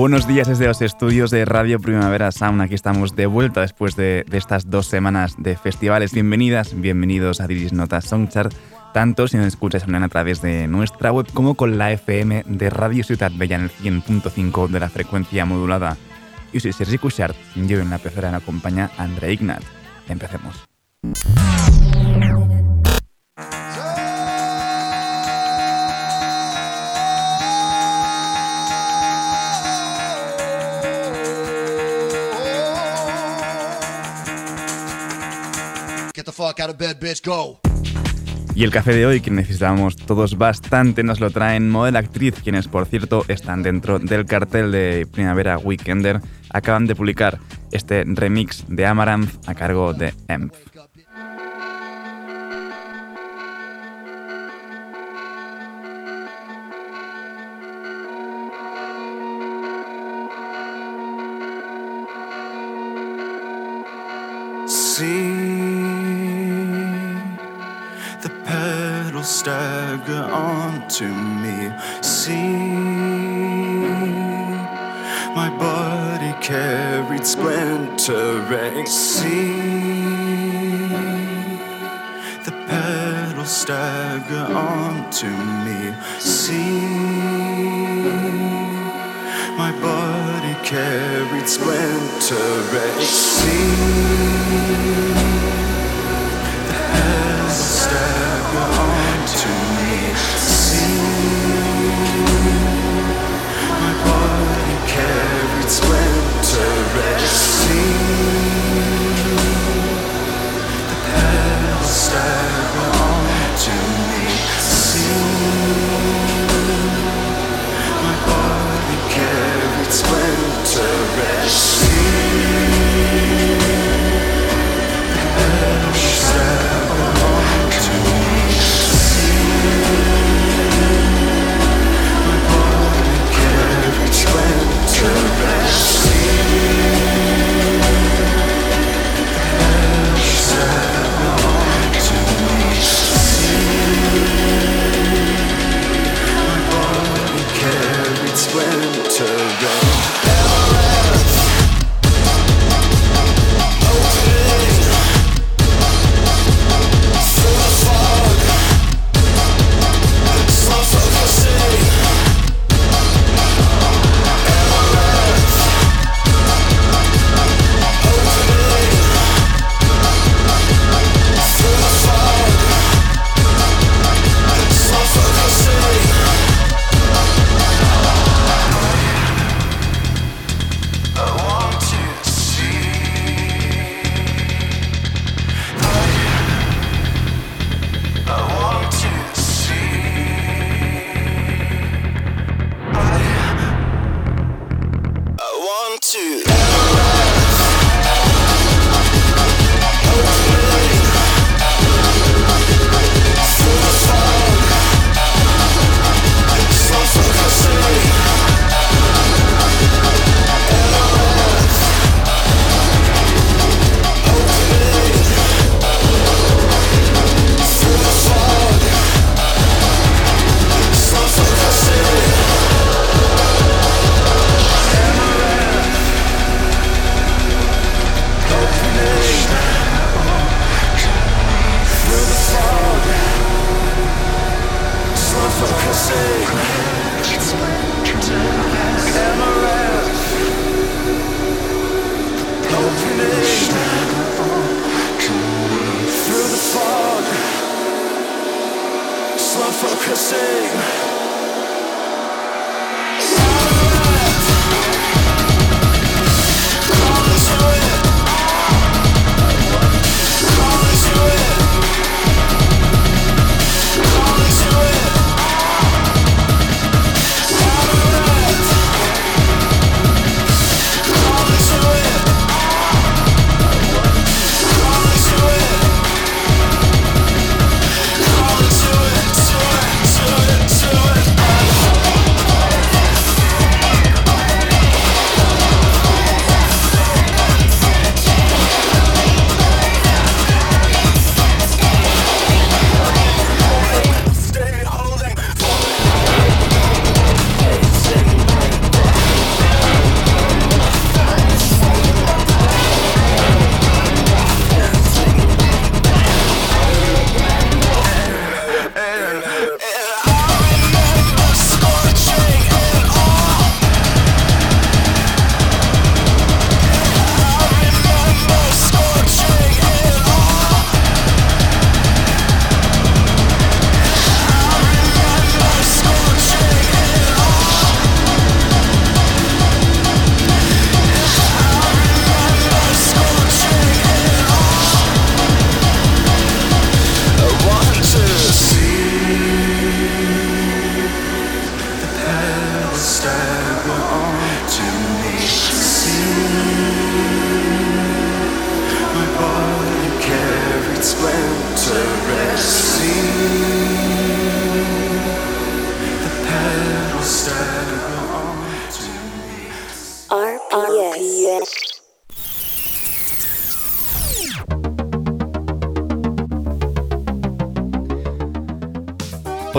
Buenos días desde los estudios de Radio Primavera Sound. Aquí estamos de vuelta después de, estas dos semanas de festivales. Bienvenidas, bienvenidos a Diris Notas Songchart, tanto si nos escuchas online a través de nuestra web como con la FM de Radio Ciudad Bella en el 100.5 de la frecuencia modulada. Yo soy Sergi Cushart, yo en la pecera me acompaña André Ignat. Empecemos. Y el café de hoy, que necesitamos todos bastante, nos lo traen Model Actriz, quienes por cierto están dentro del cartel de Primavera Weekender. Acaban de publicar este remix de Amaranth a cargo de EMP. stagger onto me. See my body carried splintering. See the pedal stagger onto me. See my body carried splintering. See.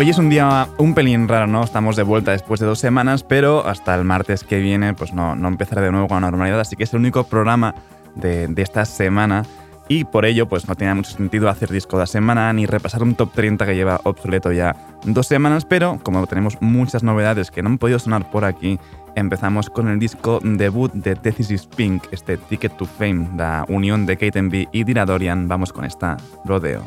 Hoy es un día un pelín raro, ¿no? Estamos de vuelta después de dos semanas, pero hasta el martes que viene, pues no, no empezaré de nuevo con la normalidad, así que es el único programa de, de esta semana y por ello pues no tenía mucho sentido hacer disco de la semana ni repasar un top 30 que lleva obsoleto ya dos semanas, pero como tenemos muchas novedades que no han podido sonar por aquí, empezamos con el disco debut de Thesis Pink, este Ticket to Fame, la unión de Kate B y Dira Dorian. Vamos con esta Rodeo.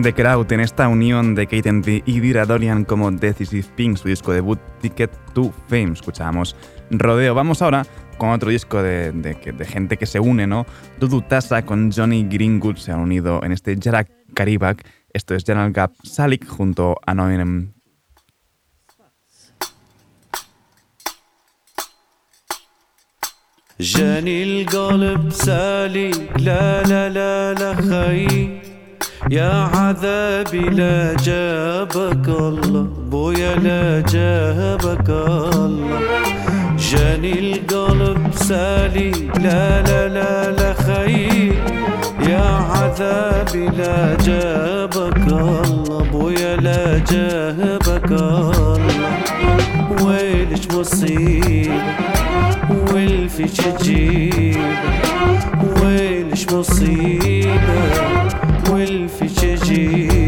También The Crowd en esta unión de Kate D y Dira Dorian como Decisive Pink, su disco debut Ticket to Fame. Escuchábamos Rodeo. Vamos ahora con otro disco de, gente que se une, ¿no? Dudu Tassa con Johnny Greenwood se han unido en este Jarak Karibak. Esto es General Gap Salik junto a Noem جاني القلب سالي لا لا لا لا خي يا عذابي لا جابك الله بويا لا جابك الله. جاني القلب سالي لا لا لا لا خي يا عذابي لا جابك الله بويا لا جابك الله. ويلش مصيبه والفيش تجيب ويلش مصيبة. والفشجي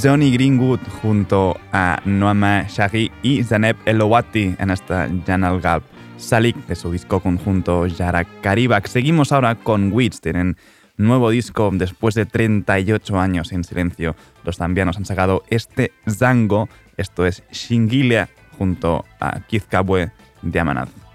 Johnny Greenwood junto a Noama Shaghi y Zaneb Elowati en esta Janal Gap Salik de su disco conjunto Yara Karibak. Seguimos ahora con Wits, tienen nuevo disco después de 38 años en silencio. Los zambianos han sacado este Zango, esto es Shingilia junto a Kizkabwe de Amanaz.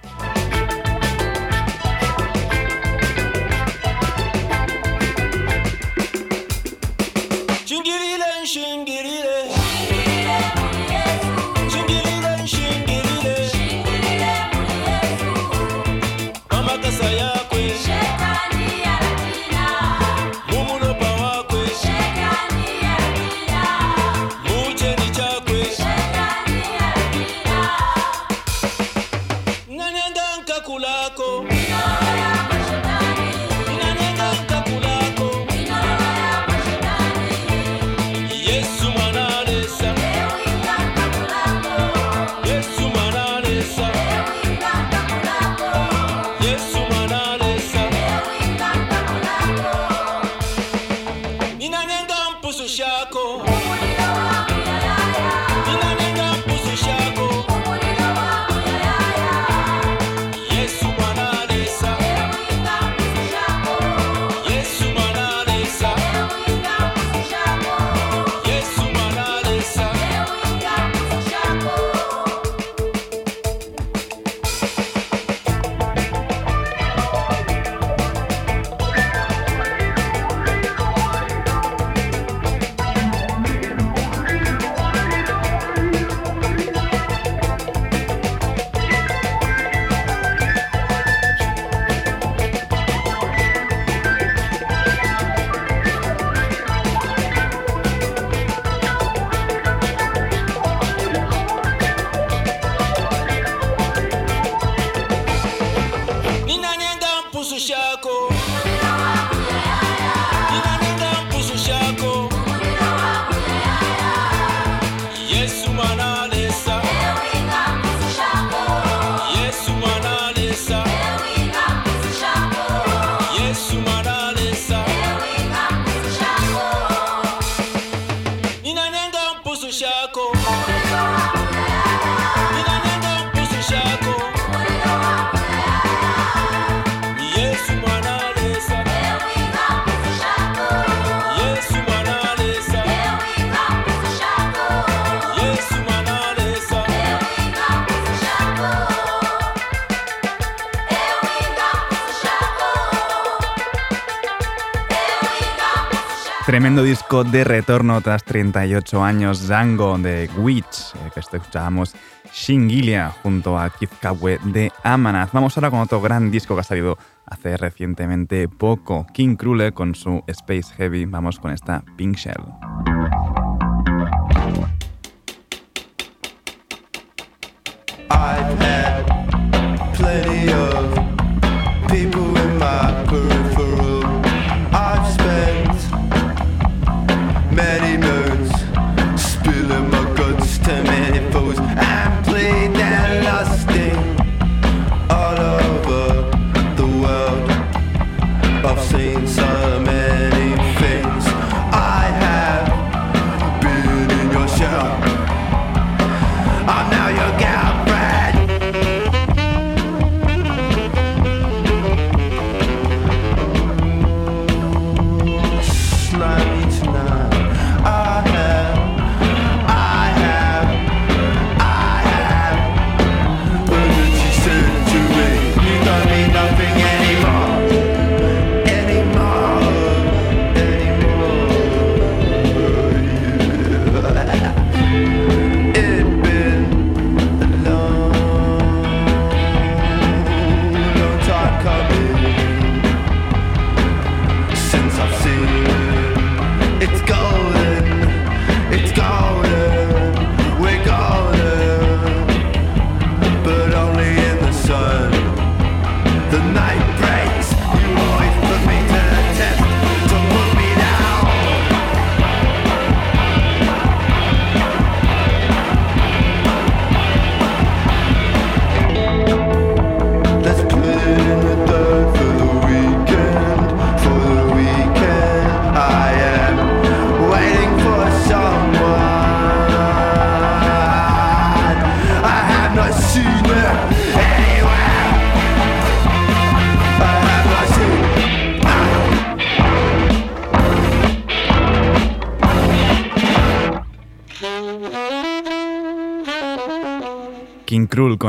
Tremendo disco de retorno tras 38 años, Zango de Witch, eh, que escuchábamos Shingilia junto a Keith Kawe de Amanaz. Vamos ahora con otro gran disco que ha salido hace recientemente poco, King Krule con su Space Heavy. Vamos con esta Pink Shell.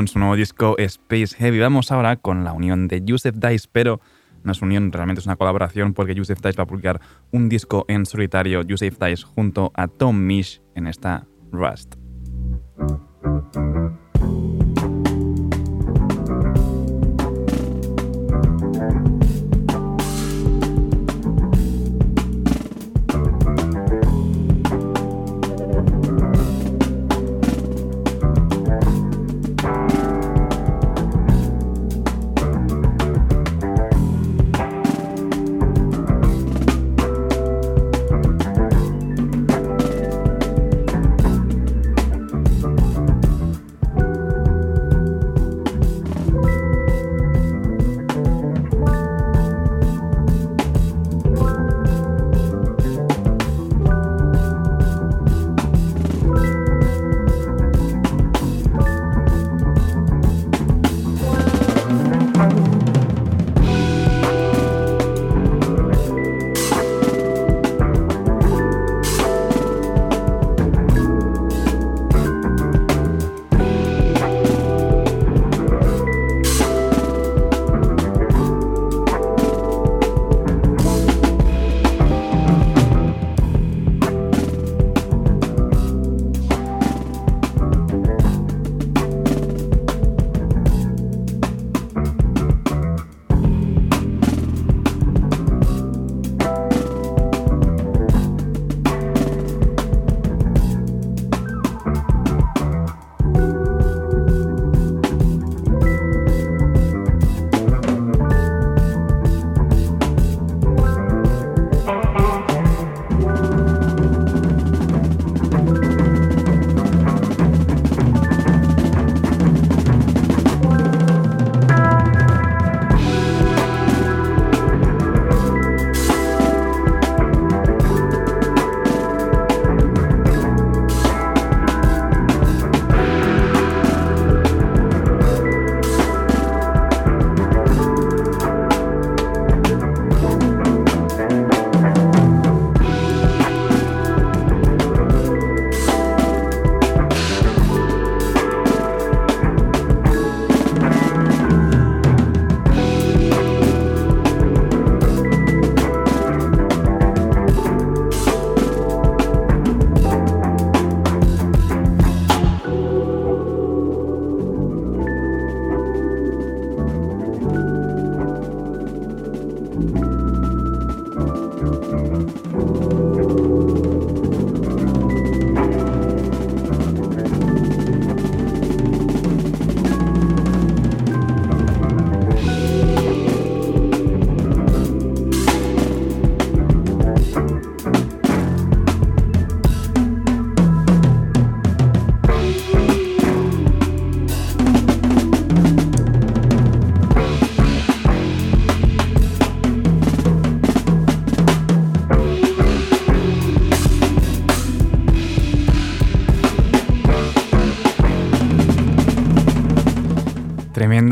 Con su nuevo disco Space Heavy. Vamos ahora con la unión de Yusef Dice, pero no es unión, realmente es una colaboración porque Yusef Dice va a publicar un disco en solitario, Yusef Dice junto a Tom Mish en esta Rust.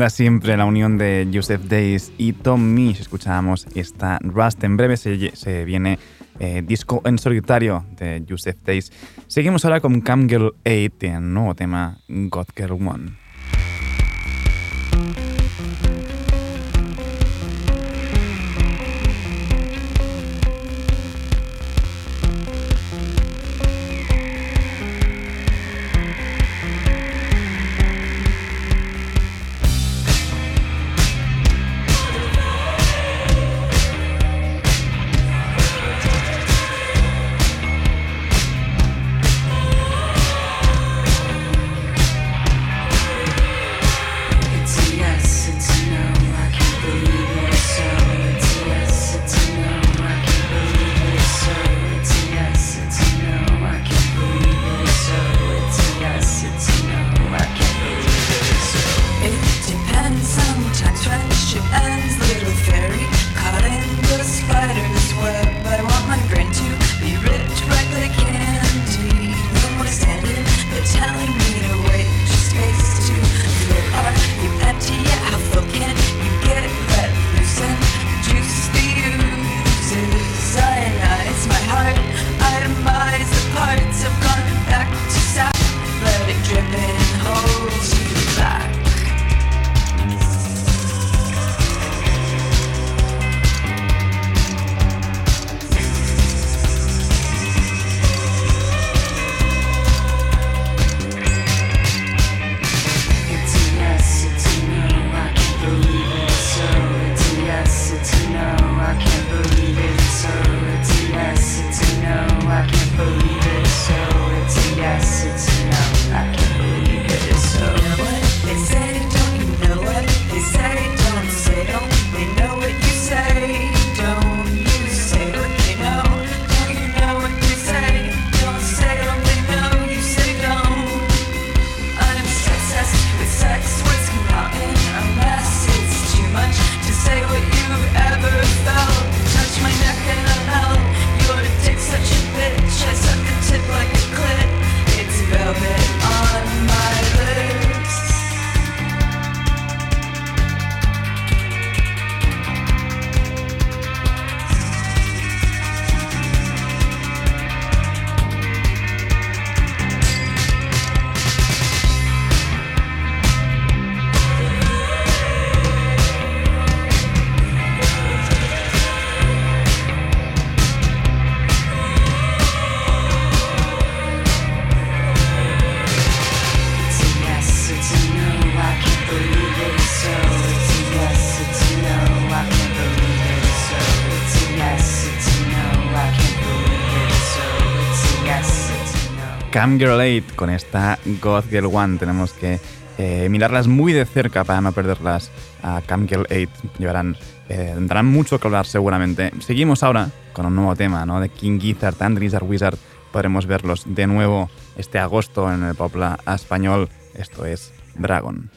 Tremenda siempre la unión de Joseph Days y Tom Misch. Escuchábamos esta Rust. En breve se, viene eh, disco en solitario de Joseph Days. Seguimos ahora con Cam Girl 8 y el nuevo tema God Girl 1. Cam Girl 8 con esta God Girl 1. Tenemos que eh, mirarlas muy de cerca para no perderlas a Cam Girl 8. Llevarán, eh, tendrán mucho que hablar seguramente. Seguimos ahora con un nuevo tema ¿no? de King Gizzard and Lizard Wizard. Podremos verlos de nuevo este agosto en el Popla español. Esto es Dragon.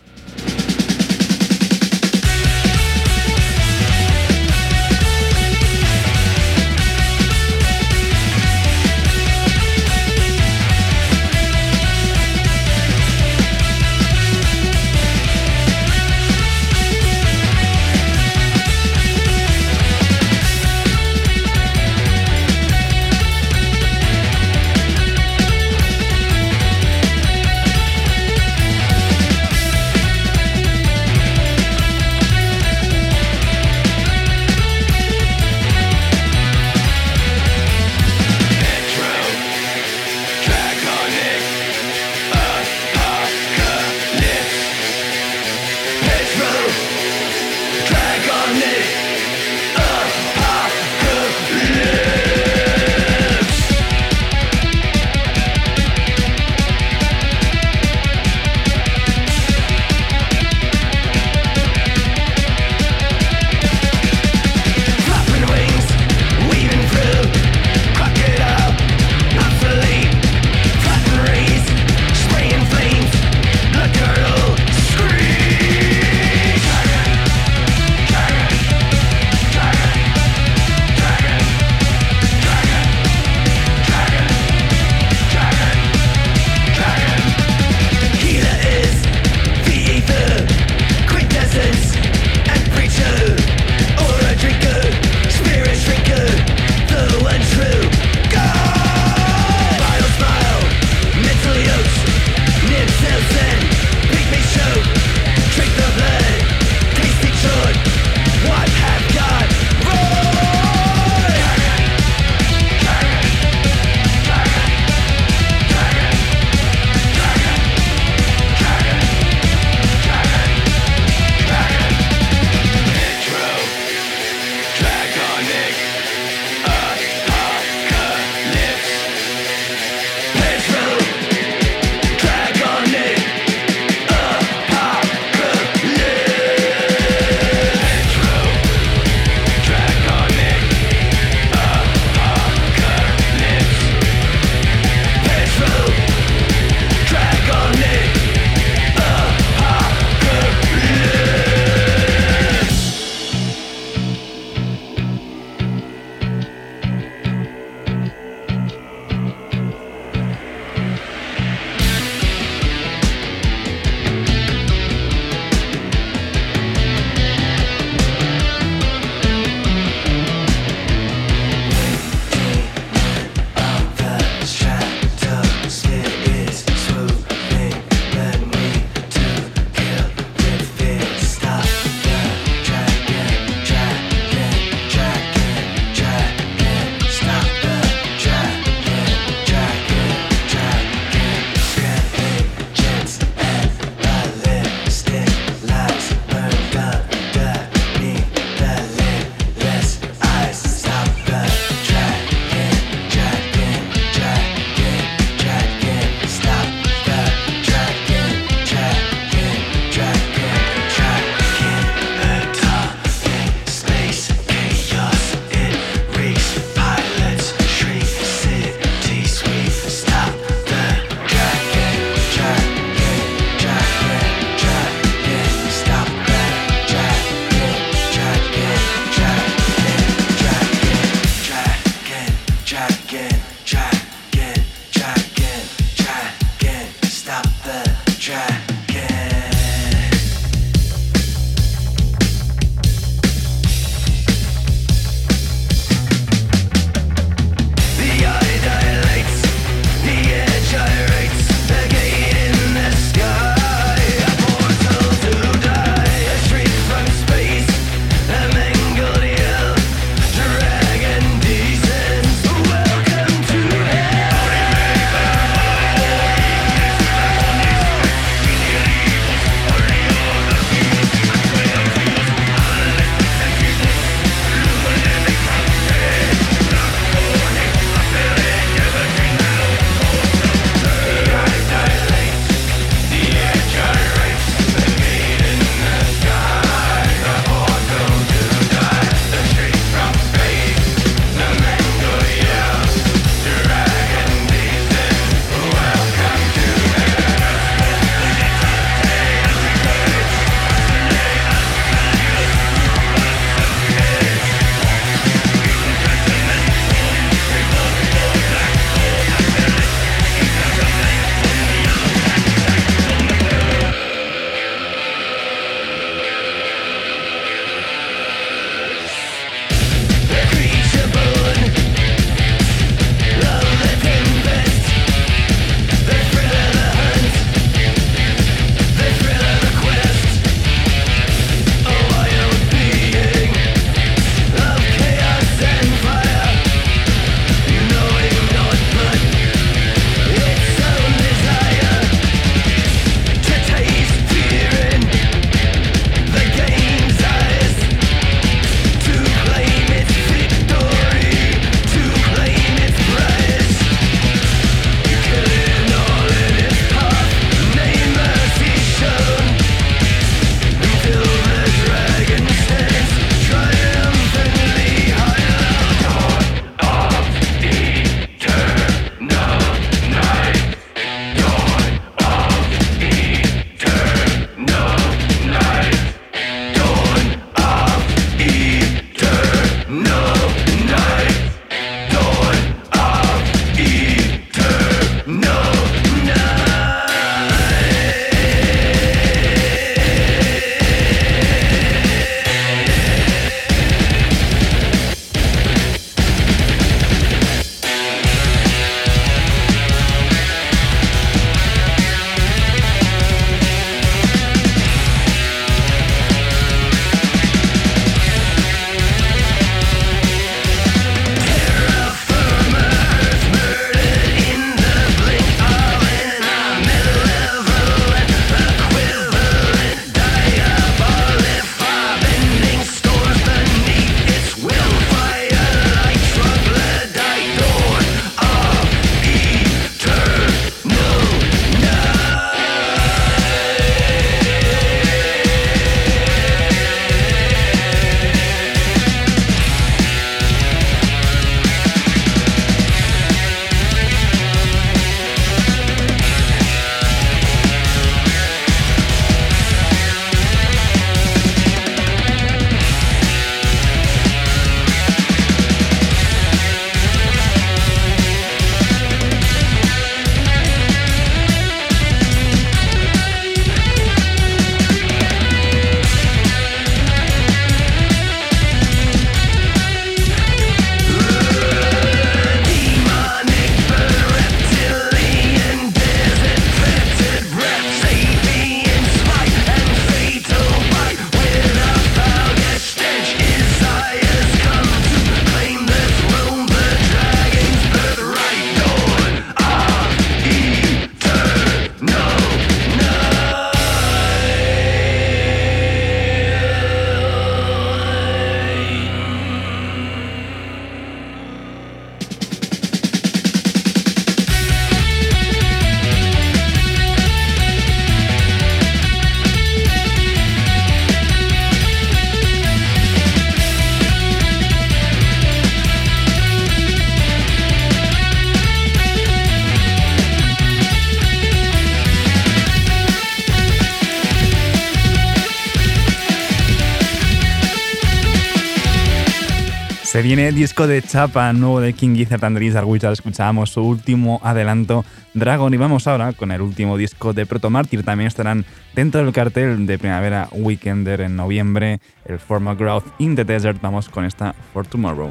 Viene disco de chapa nuevo de King Gizzard and the Wizard. Escuchábamos su último adelanto, Dragon. Y vamos ahora con el último disco de Proto Martyr. También estarán dentro del cartel de primavera Weekender en noviembre, el Formal Growth in the Desert. Vamos con esta For Tomorrow.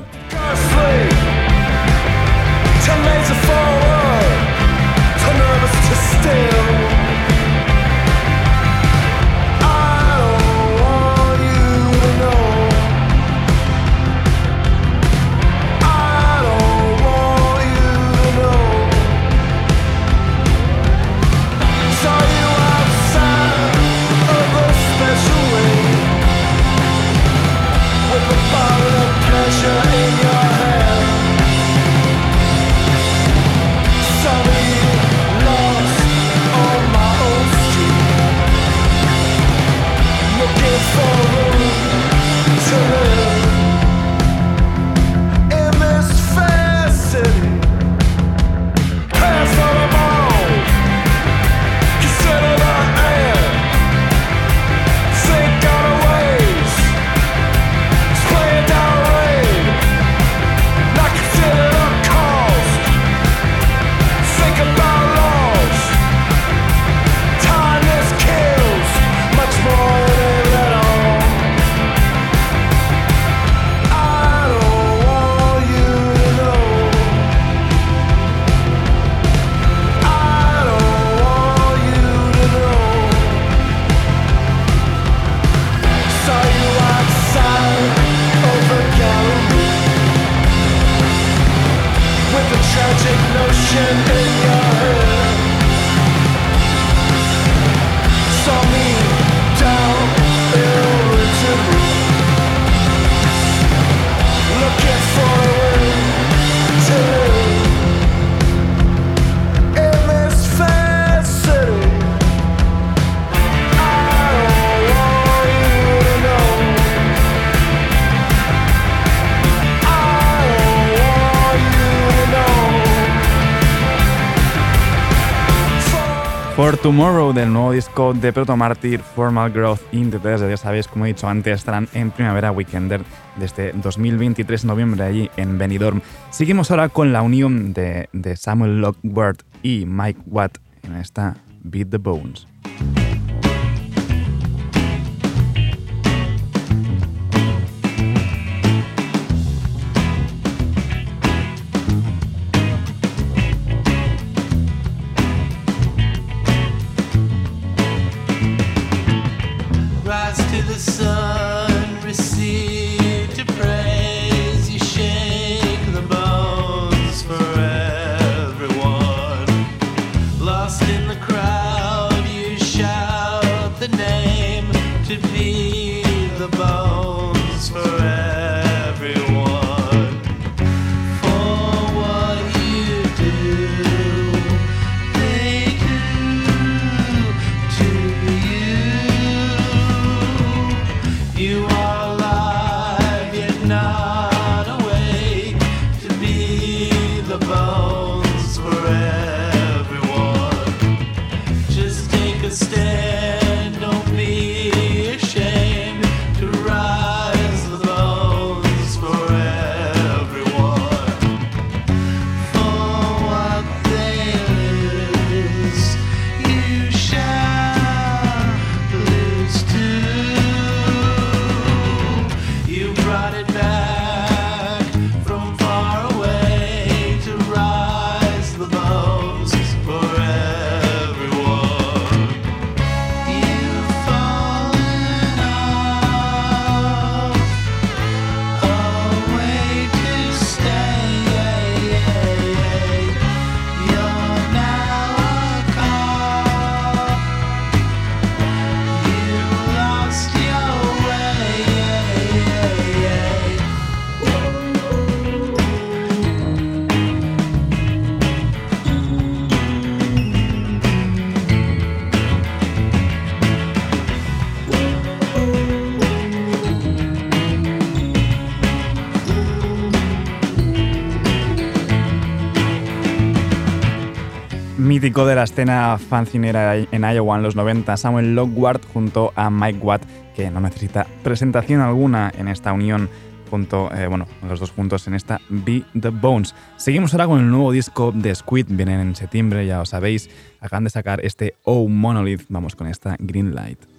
Tomorrow del nuevo disco de Proto Martyr, Formal Growth in the Desert. Ya sabéis, como he dicho antes, estarán en Primavera Weekender desde 2023, noviembre, allí en Benidorm. Seguimos ahora con la unión de, de Samuel Lockwood y Mike Watt en esta Beat the Bones. Mítico de la escena fancinera en Iowa en los 90, Samuel Lockward junto a Mike Watt, que no necesita presentación alguna en esta unión junto, eh, bueno, los dos juntos en esta Be the Bones. Seguimos ahora con el nuevo disco de Squid, vienen en septiembre, ya lo sabéis. Acaban de sacar este Oh Monolith, vamos con esta Green Light.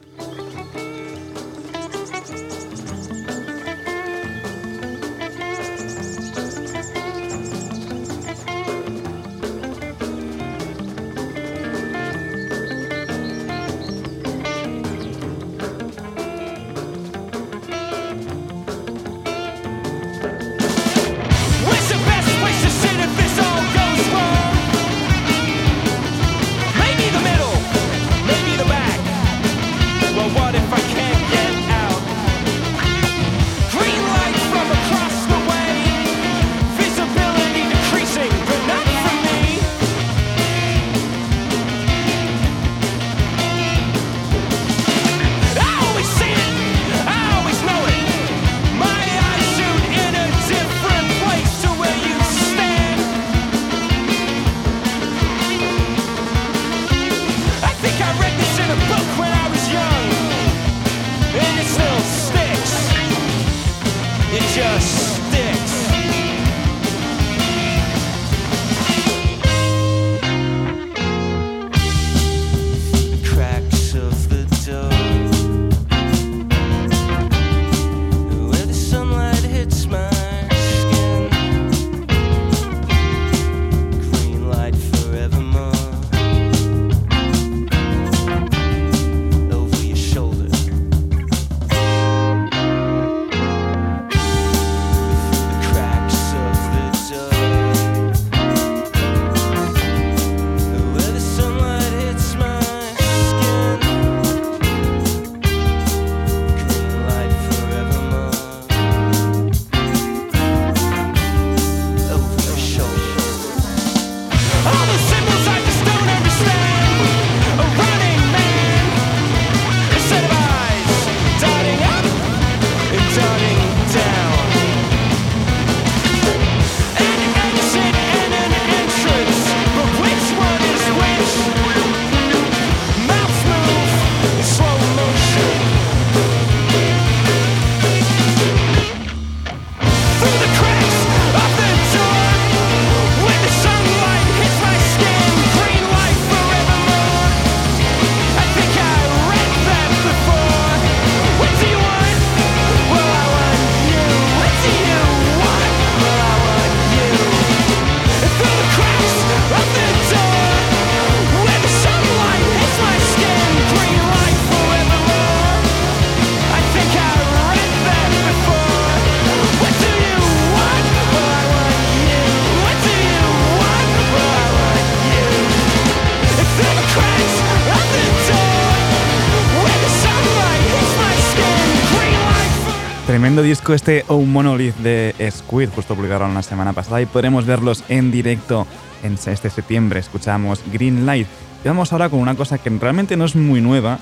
Disco este Oh Monolith de Squid, justo publicaron la semana pasada y podremos verlos en directo en este septiembre. Escuchamos Green Light. Y vamos ahora con una cosa que realmente no es muy nueva.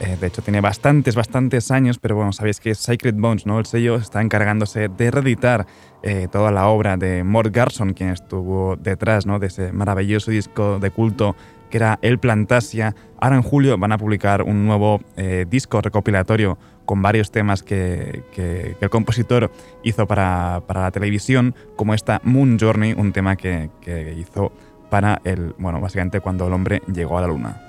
Eh, de hecho, tiene bastantes, bastantes años, pero bueno, sabéis que Sacred Bones, ¿no? El sello está encargándose de reeditar eh, toda la obra de Mort Garson, quien estuvo detrás ¿no? de ese maravilloso disco de culto que era El Plantasia. Ahora en julio van a publicar un nuevo eh, disco recopilatorio con varios temas que, el compositor hizo para, la televisión, como esta Moon Journey, un tema que, que hizo para el, bueno, básicamente cuando el hombre llegó a la luna.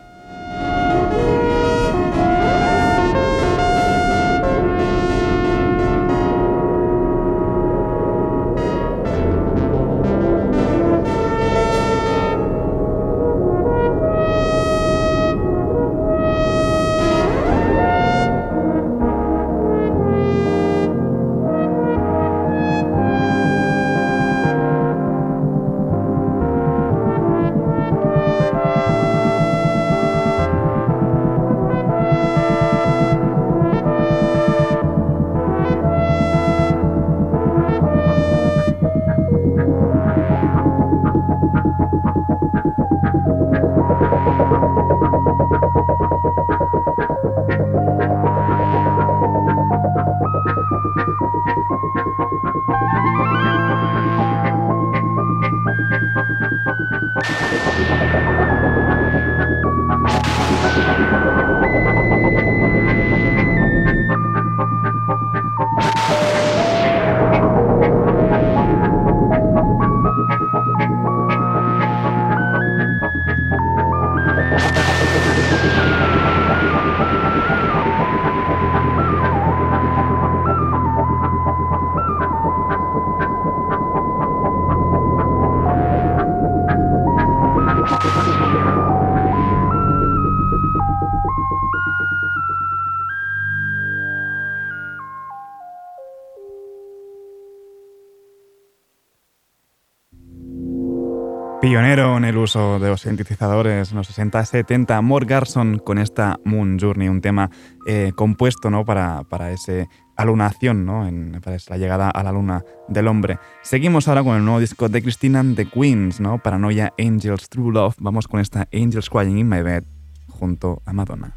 Pionero en el uso de los sintetizadores en los 60-70, Mort Garson con esta Moon Journey, un tema eh, compuesto ¿no? para, para esa alunación, ¿no? En, para la llegada a la luna del hombre. Seguimos ahora con el nuevo disco de Christina and the Queens, ¿no? Paranoia Angels True Love. Vamos con esta Angels Crying in My Bed junto a Madonna.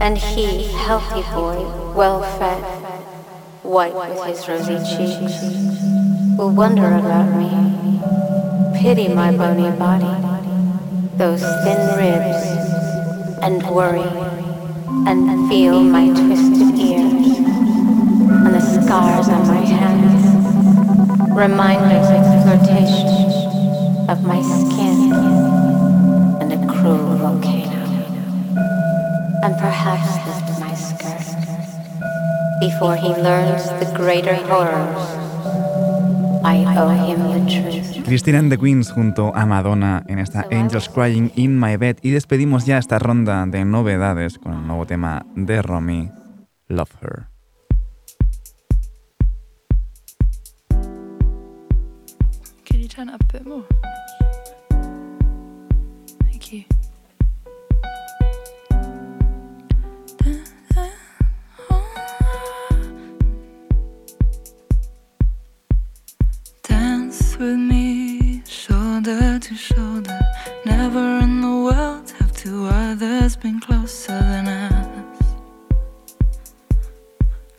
and he, healthy boy, well fed, white with his rosy cheeks, will wonder about me, pity my bony body, those thin ribs, and worry, and feel my twisted ears, and the scars on my hands, reminders of flirtation, of my skin. Queens junto a Madonna en esta Angels Crying in My Bed y despedimos ya esta ronda de novedades con el nuevo tema de Romy, Love Her. with me, shoulder to shoulder. Never in the world have two others been closer than us.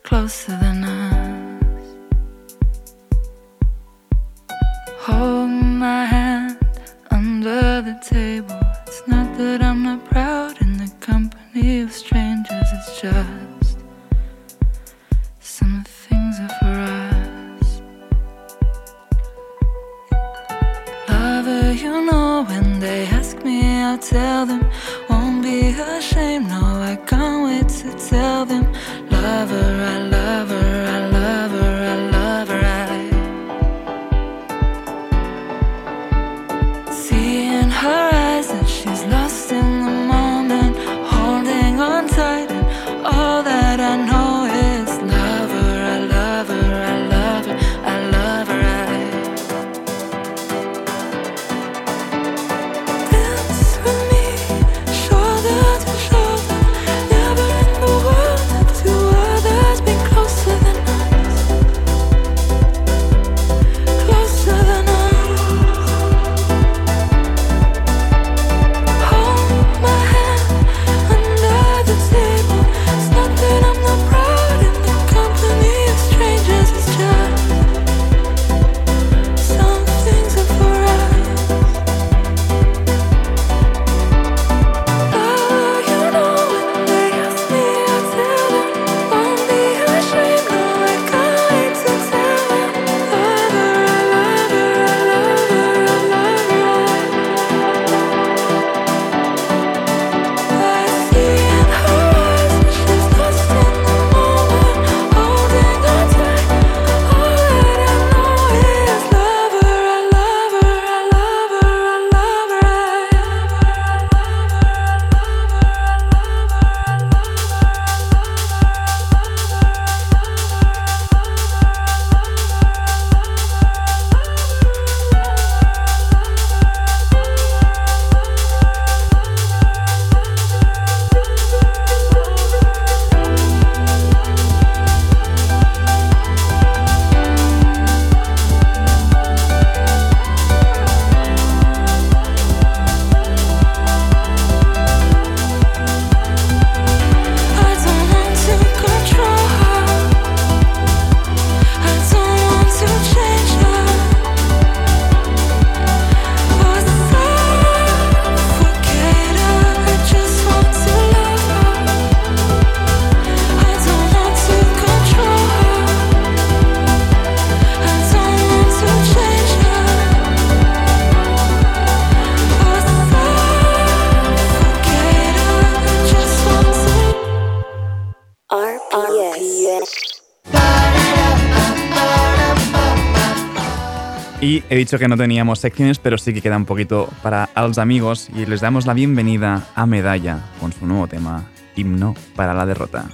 Closer than us. Hold my hand under the table. It's not that I'm not proud in the company of strangers, it's just. I tell them. Won't be ashamed, no, I can't wait to tell them. love her, I love her. He dicho que no teníamos secciones, pero sí que queda un poquito para los amigos y les damos la bienvenida a Medalla con su nuevo tema, Himno para la Derrota.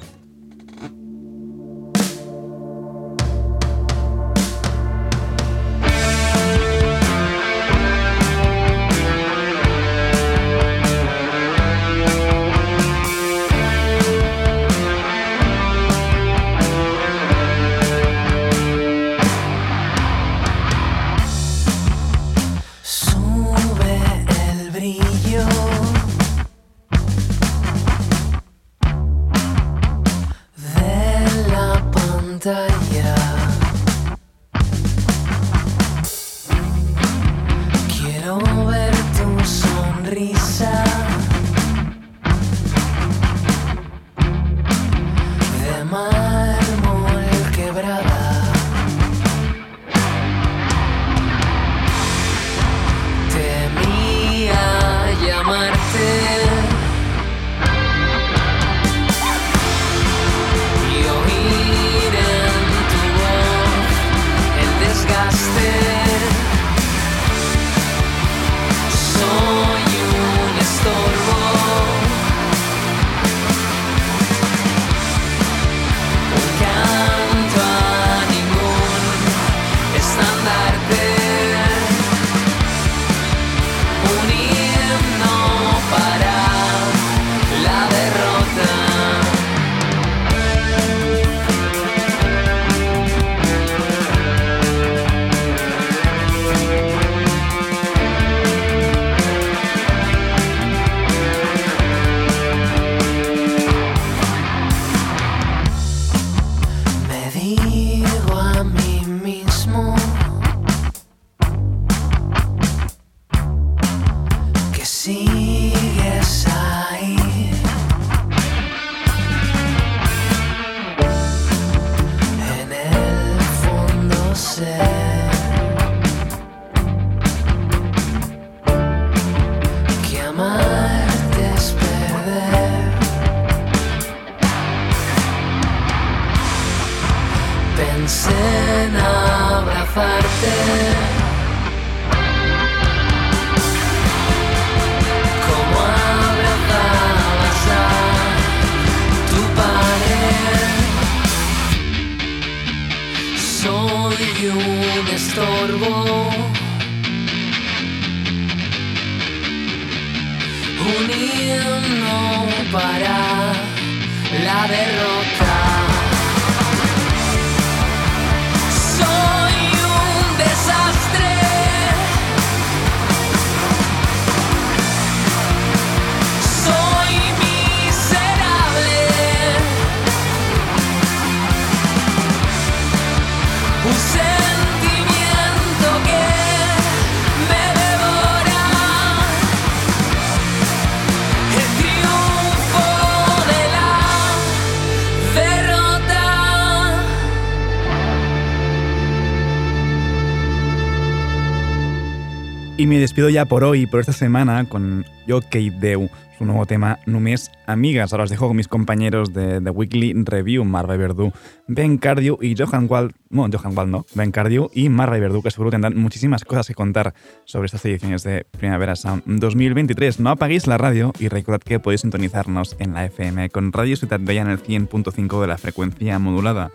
Y me despido ya por hoy, por esta semana, con Yo Kate Deu, su nuevo tema Només Amigas. Ahora os dejo con mis compañeros de The Weekly Review, Marva Verdú, Ben Cardio y Johan Wald, no, Johan Wald no, Ben Cardio y Marva Verdú, que seguro tendrán muchísimas cosas que contar sobre estas ediciones de Primavera Sound 2023. No apaguéis la radio y recordad que podéis sintonizarnos en la FM con Radio Ciudad Bella en el 100.5 de la frecuencia modulada.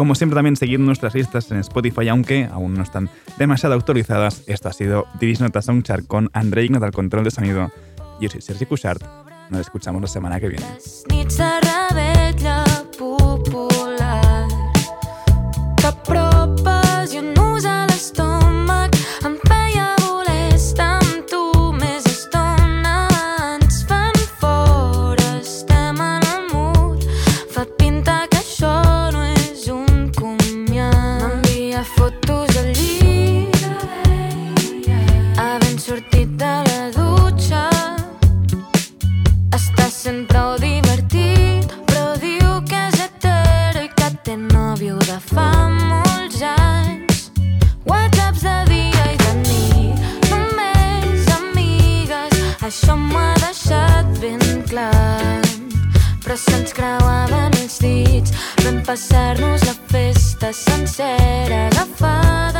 Como siempre también seguid nuestras listas en Spotify, aunque aún no están demasiado actualizadas. Esto ha sido Divis Nota Songchart con André Ignat al control de sonido. Yo soy Sergi Cushart. Nos escuchamos la semana que viene. Sent prou divertit, però diu que és hetero i que té nòvio de fa molts anys. Whatsapps de dia i de nit, només amigues, això m'ho ha deixat ben clar. Però se'ns creuaven els dits, vam passar-nos la festa sencera agafades